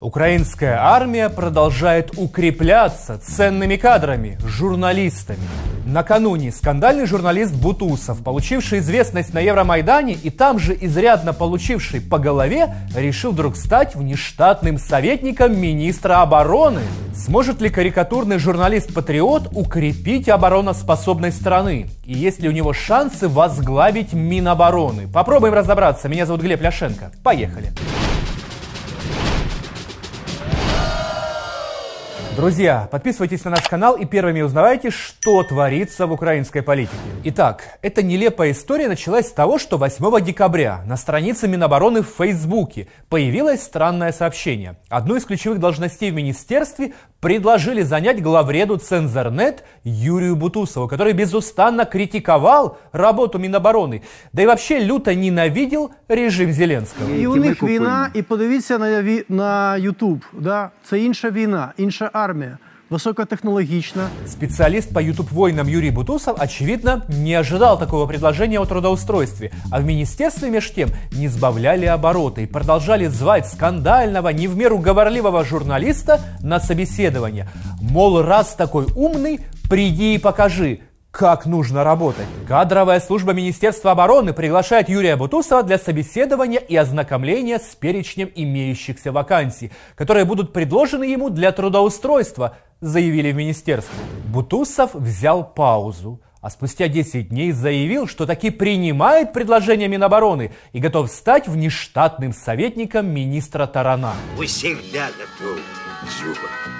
Украинская армия продолжает укрепляться ценными кадрами, журналистами. Накануне скандальный журналист Бутусов, получивший известность на Евромайдане и там же изрядно получивший по голове, решил вдруг стать внештатным советником министра обороны. Сможет ли карикатурный журналист-патриот укрепить обороноспособность страны? И есть ли у него шансы возглавить Минобороны? Попробуем разобраться. Меня зовут Глеб Ляшенко. Поехали. Друзья, подписывайтесь на наш канал и первыми узнавайте, что творится в украинской политике. Итак, эта нелепая история началась с того, что 8 декабря на странице Минобороны в Фейсбуке появилось странное сообщение. Одну из ключевых должностей в министерстве предложили занять главреду Цензорнет Юрию Бутусову, который безустанно критиковал работу Минобороны, да и вообще люто ненавидел режим Зеленского. І у них війна, і подивіться на, ві- на YouTube. Да? Це інша війна, інша армія, високотехнологічна. Специалист по YouTube-войнам Юрий Бутусов, очевидно, не ожидал такого предложения о трудоустройстве, а в министерстве меж тем не сбавляли обороты и продолжали звать скандального, не в меру говорливого журналиста на собеседование. Мол, раз такой умный, приди и покажи, как нужно работать. Кадровая служба Министерства обороны приглашает Юрия Бутусова для собеседования и ознакомления с перечнем имеющихся вакансий, которые будут предложены ему для трудоустройства, заявили в министерстве. Бутусов взял паузу, а спустя 10 дней заявил, что таки принимает предложение Минобороны и готов стать внештатным советником министра Тарана. Мы всегда готовы, Юра.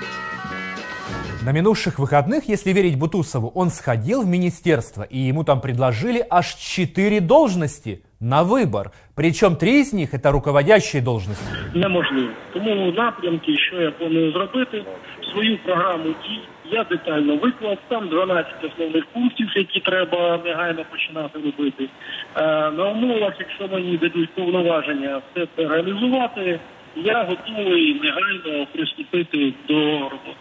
На минувших выходных, если верить Бутусову, он сходил в министерство, и ему там предложили аж четыре должности на выбор. Причем три из них это руководящие должности. неможливо. Тому напрямки, що я планую зробити, свою програму дій я детально виклав. Там 12 основних пунктів, які треба негайно починати робити. Е, на умовах, якщо мені дадуть повноваження все це реалізувати, я готовий негайно приступити до роботи.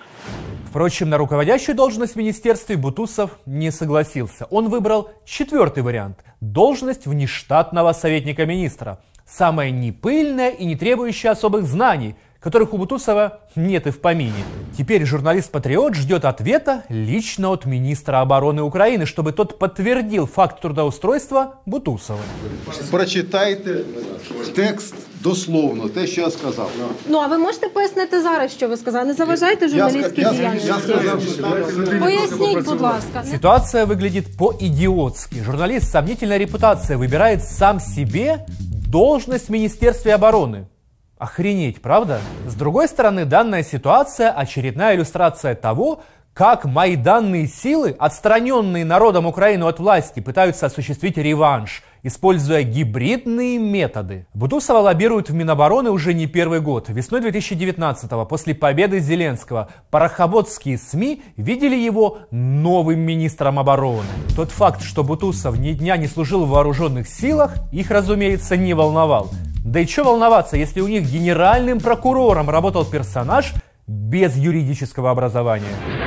Впрочем, на руководящую должность в министерстве Бутусов не согласился. Он выбрал четвертый вариант – должность внештатного советника министра. Самая непыльная и не требующая особых знаний, которых у Бутусова нет и в помине. Теперь журналист-патриот ждет ответа лично от министра обороны Украины, чтобы тот подтвердил факт трудоустройства Бутусова. Прочитайте текст дословно, те, що я сказав. Ну а ви можете пояснити зараз, що ви сказали? Не заважайте Я, журналістській ска- я, діяльності. я сказав, що там Поясніть, будь ласка. Ситуация выглядит по-идиотски. Журналист с сомнительной репутацией выбирает сам себе должность в Министерстве обороны. Охренеть, правда? С другой стороны, данная ситуация – очередная иллюстрация того, как майданные силы, отстраненные народом Украины от власти, пытаются осуществить реванш, используя гибридные методы. Бутусова лоббируют в Минобороны уже не первый год. Весной 2019-го, после победы Зеленского, парохоботские СМИ видели его новым министром обороны. Тот факт, что Бутусов ни дня не служил в вооруженных силах, их, разумеется, не волновал. Да и что волноваться, если у них генеральным прокурором работал персонаж без юридического образования.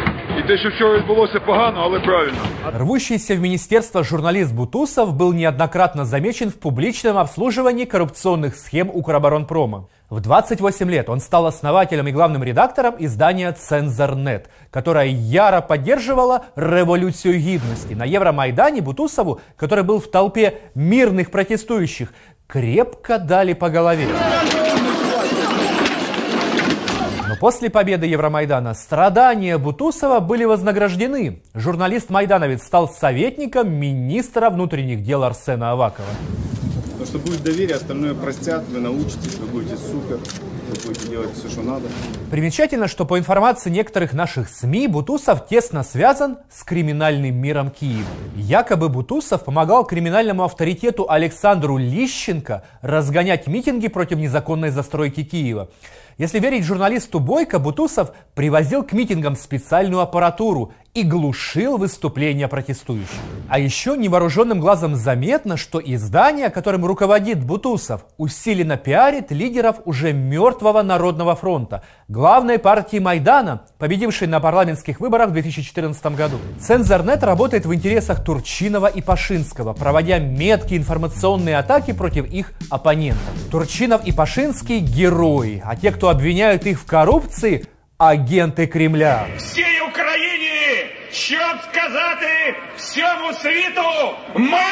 Те, що вчора відбулося погано, але правильно. Рвущийся в министерство журналист Бутусов был неоднократно замечен в публичном обслуживании коррупционных схем Укроборонпрома. В 28 лет он стал основателем и главным редактором издания «Цензорнет», которое яро поддерживало революцию гидности. На Евромайдане Бутусову, который был в толпе мирных протестующих, крепко дали по голове. После победы Евромайдана страдания Бутусова были вознаграждены. Журналист-майдановец стал советником министра внутренних дел Арсена Авакова. Потому что будет доверие, остальное простят, вы научитесь, вы будете супер, вы будете делать все, что надо. Примечательно, что по информации некоторых наших СМИ Бутусов тесно связан с криминальным миром Киева. Якобы Бутусов помогал криминальному авторитету Александру Лищенко разгонять митинги против незаконной застройки Киева. Если верить журналисту Бойко, Бутусов привозил к митингам специальную аппаратуру и глушил выступления протестующих. А еще невооруженным глазом заметно, что издание, которым руководит Бутусов, усиленно пиарит лидеров уже мертвого Народного фронта, главной партии Майдана, победившей на парламентских выборах в 2014 году. Цензорнет работает в интересах Турчинова и Пашинского, проводя меткие информационные атаки против их оппонентов. Турчинов и Пашинский – герои, а те, кто обвиняют их в коррупции – агенты Кремля. Всій Україні, щоб сказати всьому світу, ми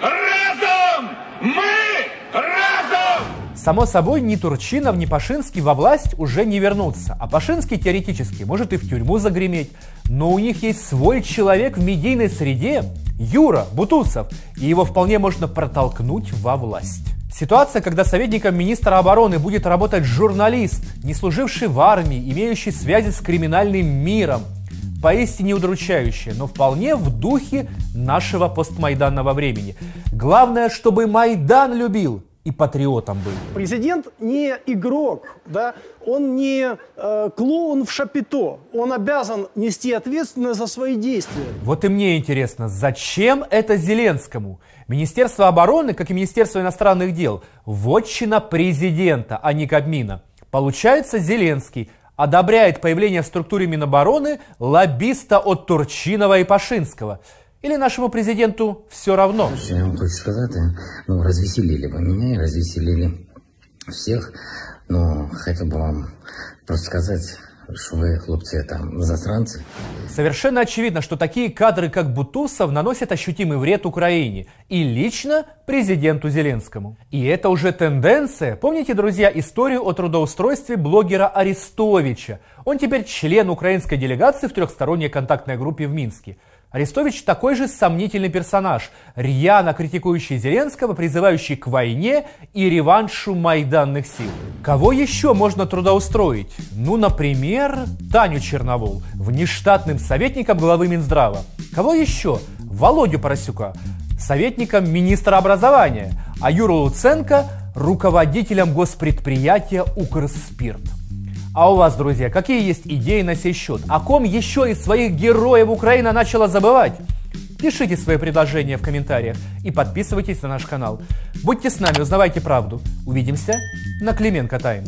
разом! Ми разом! Само собой, ни Турчинов, ни Пашинский во власть уже не вернутся. А Пашинский теоретически может и в тюрьму загреметь. Но у них есть свой человек в медийной среде, Юра Бутусов, и его вполне можно протолкнуть во власть. Ситуация, когда советником министра обороны будет работать журналист, не служивший в армии, имеющий связи с криминальным миром, поистине удручающая, но вполне в духе нашего постмайданного времени. Главное, чтобы Майдан любил и патриотом был. Президент не игрок, да, он не э, клоун в шапито. Он обязан нести ответственность за свои действия. Вот и мне интересно, зачем это Зеленскому? Министерство обороны, как и Министерство иностранных дел, вотчина президента, а не Кабмина. Получается, Зеленский одобряет появление в структуре Минобороны лоббиста от Турчинова и Пашинского. Или нашему президенту все равно? Що я вам хочу сказати, ну розвеселили ви мене і розвеселили всіх. Ну, хотів би вам просто сказати, що ви, хлопці, там засранці. Совершенно очевидно, что такие кадры, как Бутусов, наносят ощутимый вред Украине и лично президенту Зеленскому. И это уже тенденция. Помните, друзья, историю о трудоустройстве блогера Арестовича? Он теперь член украинской делегации в трехсторонней контактной группе в Минске. Арестович такой же сомнительный персонаж, рьяно критикующий Зеленского, призывающий к войне и реваншу майданных сил. Кого еще можно трудоустроить? Ну, например, Таню Черновол, внештатным советником главы Минздрава. Кого еще? Володю Поросюка, советником министра образования, а Юру Луценко руководителем госпредприятия «Укрспирт». А у вас, друзья, какие есть идеи на сей счет? О ком еще из своих героев Украина начала забывать? Пишите свои предложения в комментариях и подписывайтесь на наш канал. Будьте с нами, узнавайте правду. Увидимся на Клименко Тайм.